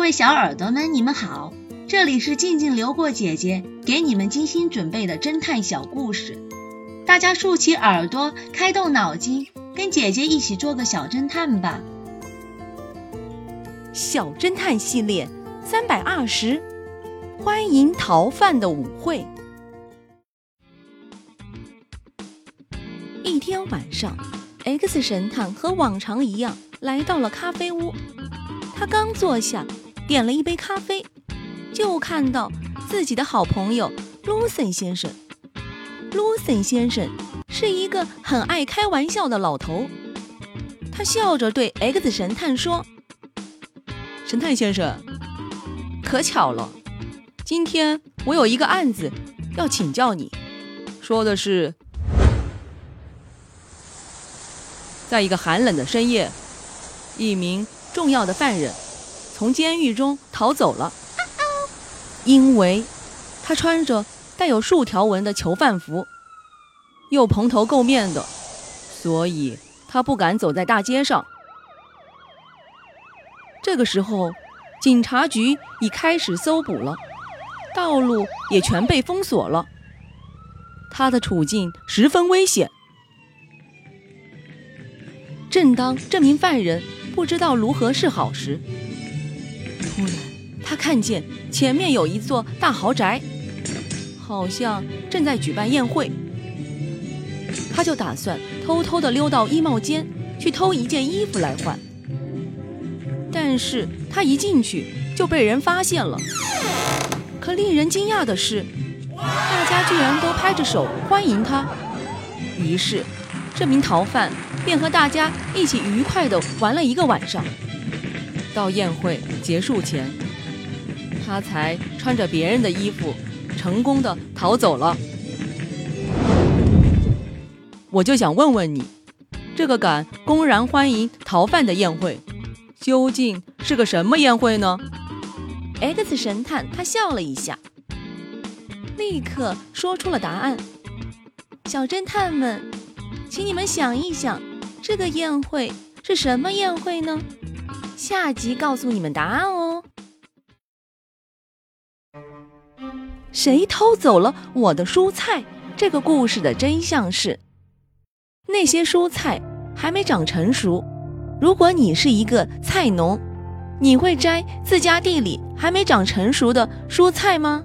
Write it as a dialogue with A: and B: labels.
A: 各位小耳朵们，你们好，这里是静静流过姐姐给你们精心准备的侦探小故事，大家竖起耳朵，开动脑筋，跟姐姐一起做个小侦探吧。
B: 小侦探系列三百二十，欢迎逃犯的舞会。一天晚上，X 神探和往常一样来到了咖啡屋。他刚坐下，点了一杯咖啡，就看到自己的好朋友卢森先生。卢森先生是一个很爱开玩笑的老头，他笑着对 X 神探说：“神探先生，可巧了，今天我有一个案子要请教你。说的是，在一个寒冷的深夜，一名……”重要的犯人从监狱中逃走了，因为他穿着带有竖条纹的囚犯服，又蓬头垢面的，所以他不敢走在大街上。这个时候，警察局已开始搜捕了，道路也全被封锁了，他的处境十分危险。正当这名犯人。不知道如何是好时，突然他看见前面有一座大豪宅，好像正在举办宴会。他就打算偷偷的溜到衣帽间去偷一件衣服来换。但是他一进去就被人发现了。可令人惊讶的是，大家居然都拍着手欢迎他。于是。这名逃犯便和大家一起愉快地玩了一个晚上。到宴会结束前，他才穿着别人的衣服，成功的逃走了。我就想问问你，这个敢公然欢迎逃犯的宴会，究竟是个什么宴会呢？X 神探他笑了一下，立刻说出了答案。小侦探们。请你们想一想，这个宴会是什么宴会呢？下集告诉你们答案哦。谁偷走了我的蔬菜？这个故事的真相是，那些蔬菜还没长成熟。如果你是一个菜农，你会摘自家地里还没长成熟的蔬菜吗？